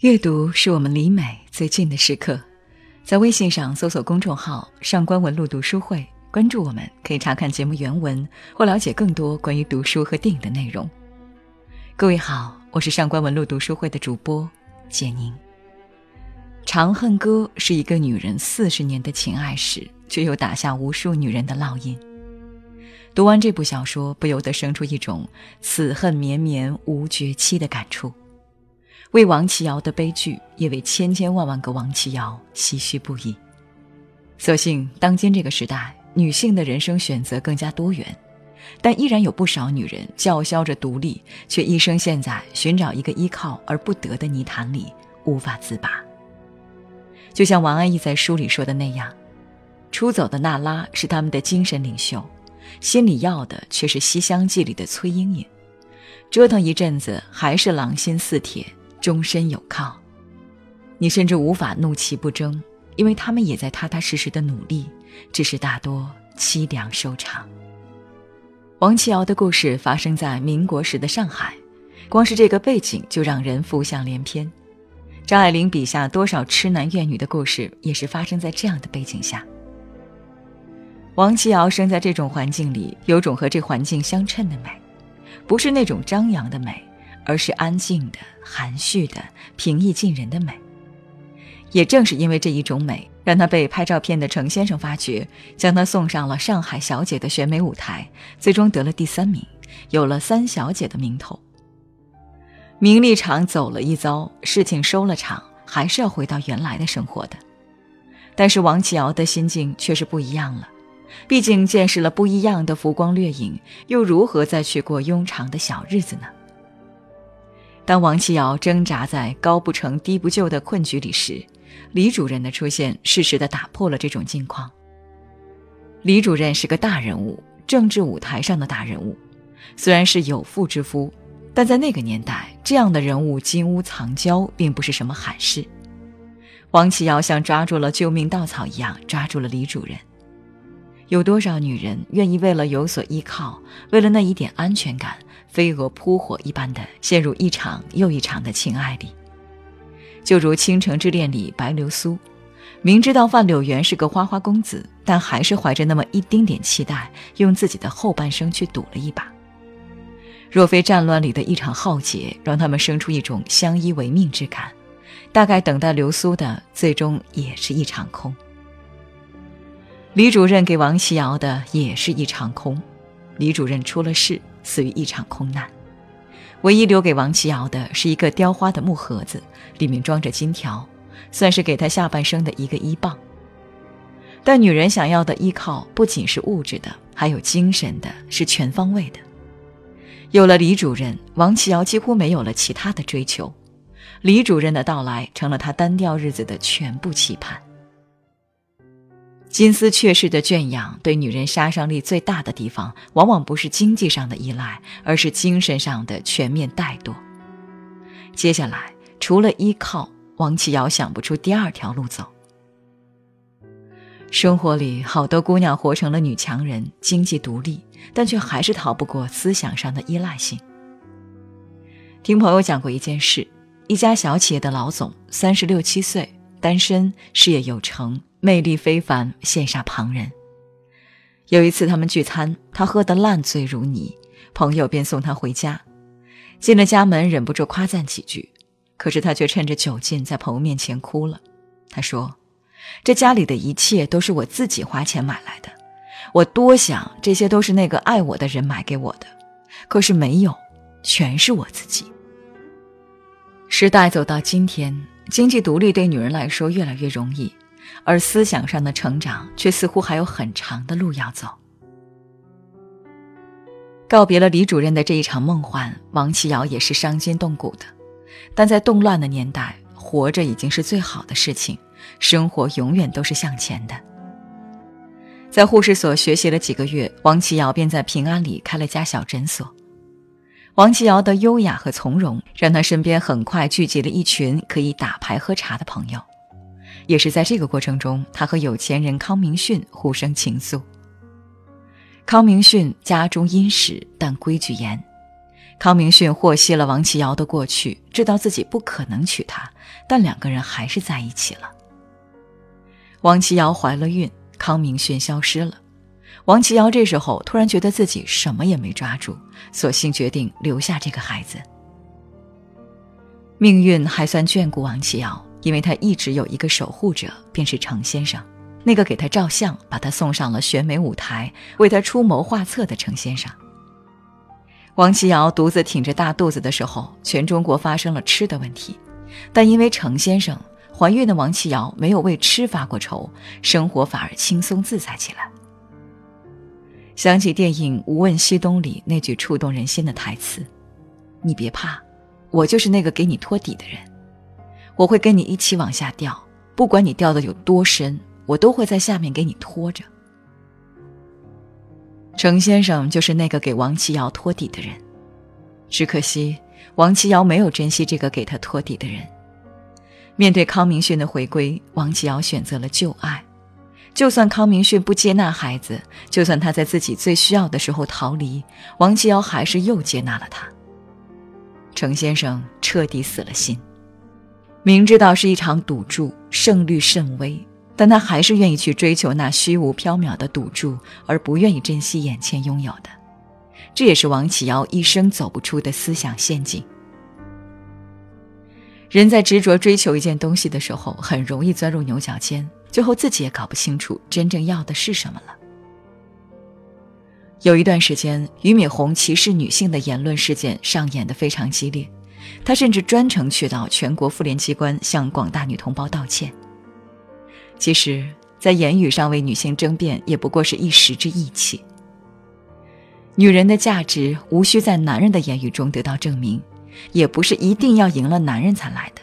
阅读是我们离美最近的时刻，在微信上搜索公众号“上官文露读书会”，关注我们，可以查看节目原文或了解更多关于读书和电影的内容。各位好，我是上官文露读书会的主播简宁。《长恨歌》是一个女人四十年的情爱史，却又打下无数女人的烙印。读完这部小说，不由得生出一种“此恨绵绵无绝期”的感触。为王琦瑶的悲剧，也为千千万万个王琦瑶唏嘘不已。所幸当今这个时代，女性的人生选择更加多元，但依然有不少女人叫嚣着独立，却一生陷在寻找一个依靠而不得的泥潭里，无法自拔。就像王安忆在书里说的那样，出走的娜拉是他们的精神领袖，心里要的却是《西厢记》里的崔莺莺，折腾一阵子还是狼心似铁。终身有靠，你甚至无法怒其不争，因为他们也在踏踏实实的努力，只是大多凄凉收场。王琦瑶的故事发生在民国时的上海，光是这个背景就让人浮想联翩。张爱玲笔下多少痴男怨女的故事，也是发生在这样的背景下。王琦瑶生在这种环境里，有种和这环境相称的美，不是那种张扬的美。而是安静的、含蓄的、平易近人的美。也正是因为这一种美，让他被拍照片的程先生发掘，将他送上了上海小姐的选美舞台，最终得了第三名，有了“三小姐”的名头。名利场走了一遭，事情收了场，还是要回到原来的生活的。但是王琦瑶的心境却是不一样了，毕竟见识了不一样的浮光掠影，又如何再去过庸常的小日子呢？当王琦瑶挣扎在高不成低不就的困局里时，李主任的出现适时地打破了这种境况。李主任是个大人物，政治舞台上的大人物，虽然是有妇之夫，但在那个年代，这样的人物金屋藏娇并不是什么罕事。王琦瑶像抓住了救命稻草一样抓住了李主任。有多少女人愿意为了有所依靠，为了那一点安全感？飞蛾扑火一般的陷入一场又一场的情爱里，就如《倾城之恋》里白流苏，明知道范柳原是个花花公子，但还是怀着那么一丁点期待，用自己的后半生去赌了一把。若非战乱里的一场浩劫让他们生出一种相依为命之感，大概等待流苏的最终也是一场空。李主任给王琦瑶的也是一场空，李主任出了事。死于一场空难，唯一留给王琦瑶的是一个雕花的木盒子，里面装着金条，算是给她下半生的一个依傍。但女人想要的依靠不仅是物质的，还有精神的，是全方位的。有了李主任，王琦瑶几乎没有了其他的追求，李主任的到来成了她单调日子的全部期盼。金丝雀式的圈养对女人杀伤力最大的地方，往往不是经济上的依赖，而是精神上的全面怠惰。接下来，除了依靠，王琦尧想不出第二条路走。生活里，好多姑娘活成了女强人，经济独立，但却还是逃不过思想上的依赖性。听朋友讲过一件事：一家小企业的老总，三十六七岁，单身，事业有成。魅力非凡，羡煞旁人。有一次他们聚餐，他喝得烂醉如泥，朋友便送他回家。进了家门，忍不住夸赞几句，可是他却趁着酒劲在朋友面前哭了。他说：“这家里的一切都是我自己花钱买来的，我多想这些都是那个爱我的人买给我的，可是没有，全是我自己。”时代走到今天，经济独立对女人来说越来越容易。而思想上的成长却似乎还有很长的路要走。告别了李主任的这一场梦幻，王琦瑶也是伤筋动骨的。但在动乱的年代，活着已经是最好的事情，生活永远都是向前的。在护士所学习了几个月，王琦瑶便在平安里开了家小诊所。王琦瑶的优雅和从容，让她身边很快聚集了一群可以打牌喝茶的朋友。也是在这个过程中，他和有钱人康明逊互生情愫。康明逊家中殷实，但规矩严。康明逊获悉了王琦瑶的过去，知道自己不可能娶她，但两个人还是在一起了。王琦瑶怀了孕，康明逊消失了。王琦瑶这时候突然觉得自己什么也没抓住，索性决定留下这个孩子。命运还算眷顾王琦瑶，因为他一直有一个守护者，便是程先生，那个给他照相、把他送上了选美舞台、为他出谋划策的程先生。王琦瑶独自挺着大肚子的时候，全中国发生了吃的问题，但因为程先生，怀孕的王琦瑶没有为吃发过愁，生活反而轻松自在起来。想起电影《无问西东》里那句触动人心的台词：“你别怕，我就是那个给你托底的人，我会跟你一起往下掉，不管你掉的有多深，我都会在下面给你拖着。”程先生就是那个给王琦瑶托底的人，只可惜王琦瑶没有珍惜这个给他托底的人。面对康明逊的回归，王琦瑶选择了旧爱。就算康明逊不接纳孩子，就算他在自己最需要的时候逃离，王琦尧还是又接纳了他。程先生彻底死了心，明知道是一场赌注，胜率甚微。但他还是愿意去追求那虚无缥缈的赌注，而不愿意珍惜眼前拥有的。这也是王启尧一生走不出的思想陷阱。人在执着追求一件东西的时候，很容易钻入牛角尖，最后自己也搞不清楚真正要的是什么了。有一段时间，俞敏洪歧视女性的言论事件上演的非常激烈，他甚至专程去到全国妇联机关向广大女同胞道歉。其实，在言语上为女性争辩，也不过是一时之意气。女人的价值无需在男人的言语中得到证明，也不是一定要赢了男人才来的，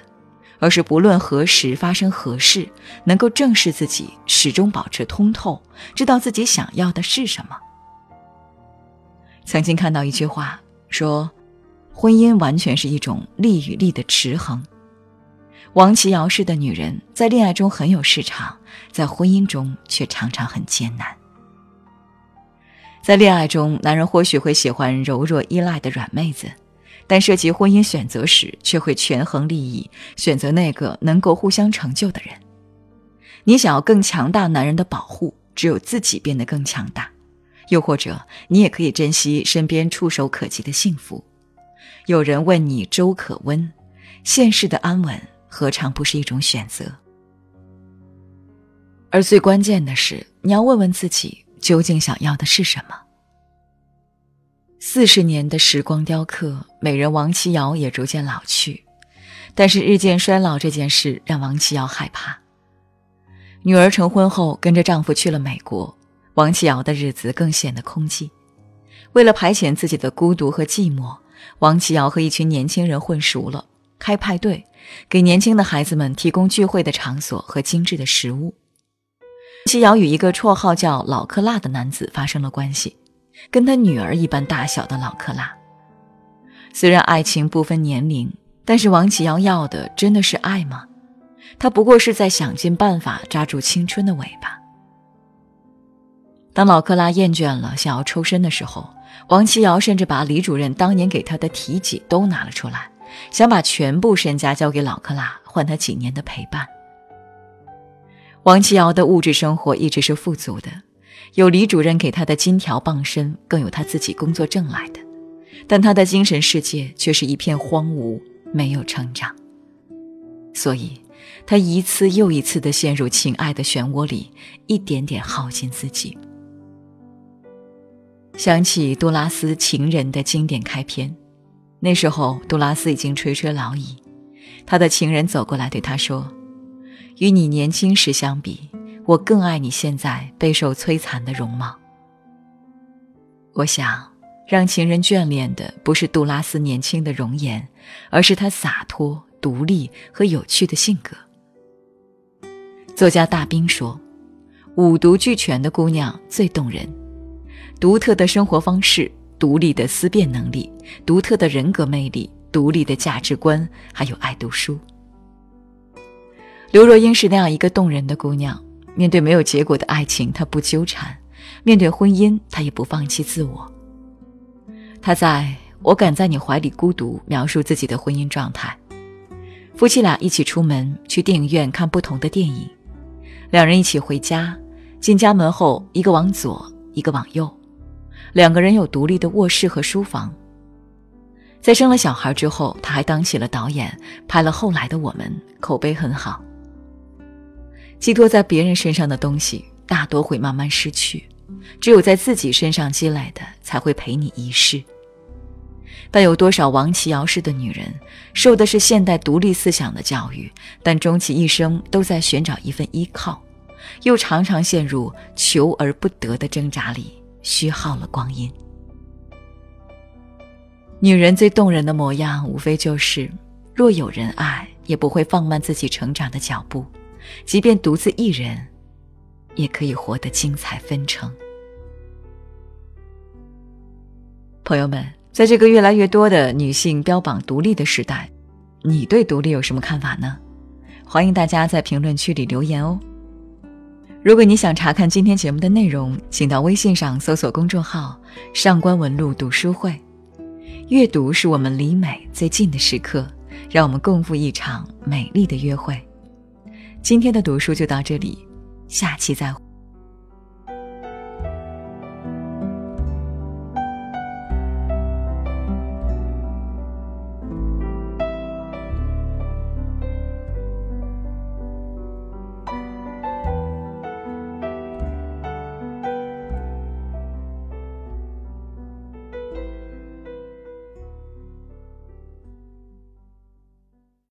而是不论何时发生何事，能够正视自己，始终保持通透，知道自己想要的是什么。曾经看到一句话说：“婚姻完全是一种利与利的持衡。”王琦瑶式的女人在恋爱中很有市场，在婚姻中却常常很艰难。在恋爱中，男人或许会喜欢柔弱依赖的软妹子，但涉及婚姻选择时，却会权衡利益，选择那个能够互相成就的人。你想要更强大男人的保护，只有自己变得更强大；又或者，你也可以珍惜身边触手可及的幸福。有人问你粥可温，现世的安稳。何尝不是一种选择？而最关键的是，你要问问自己，究竟想要的是什么？四十年的时光雕刻，美人王琦瑶也逐渐老去，但是日渐衰老这件事让王琦瑶害怕。女儿成婚后，跟着丈夫去了美国，王琦瑶的日子更显得空寂。为了排遣自己的孤独和寂寞，王琦瑶和一群年轻人混熟了。开派对，给年轻的孩子们提供聚会的场所和精致的食物。齐瑶与一个绰号叫老克拉的男子发生了关系，跟他女儿一般大小的老克拉。虽然爱情不分年龄，但是王启尧要的真的是爱吗？他不过是在想尽办法抓住青春的尾巴。当老克拉厌倦了，想要抽身的时候，王启尧甚至把李主任当年给他的体己都拿了出来。想把全部身家交给老克拉，换他几年的陪伴。王琦瑶的物质生活一直是富足的，有李主任给他的金条傍身，更有他自己工作挣来的。但他的精神世界却是一片荒芜，没有成长。所以，他一次又一次地陷入情爱的漩涡里，一点点耗尽自己。想起杜拉斯《情人》的经典开篇。那时候，杜拉斯已经垂垂老矣。他的情人走过来对他说：“与你年轻时相比，我更爱你现在备受摧残的容貌。”我想，让情人眷恋的不是杜拉斯年轻的容颜，而是他洒脱、独立和有趣的性格。作家大兵说：“五毒俱全的姑娘最动人，独特的生活方式。”独立的思辨能力，独特的人格魅力，独立的价值观，还有爱读书。刘若英是那样一个动人的姑娘，面对没有结果的爱情，他不纠缠；面对婚姻，他也不放弃自我。他在我敢在你怀里孤独，描述自己的婚姻状态。夫妻俩一起出门去电影院看不同的电影，两人一起回家，进家门后一个往左，一个往右，两个人有独立的卧室和书房。在生了小孩之后，他还当起了导演，拍了后来的我们，口碑很好。寄托在别人身上的东西，大多会慢慢失去，只有在自己身上积累的，才会陪你一世。但有多少王琦瑶式的女人，受的是现代独立思想的教育，但终其一生都在寻找一份依靠，又常常陷入求而不得的挣扎里，虚耗了光阴。女人最动人的模样，无非就是若有人爱，也不会放慢自己成长的脚步，即便独自一人，也可以活得精彩纷呈。朋友们，在这个越来越多的女性标榜独立的时代，你对独立有什么看法呢？欢迎大家在评论区里留言哦。如果你想查看今天节目的内容，请到微信上搜索公众号“上官文露读书会”。阅读是我们离美最近的时刻，让我们共赴一场美丽的约会。今天的读书就到这里，下期再会。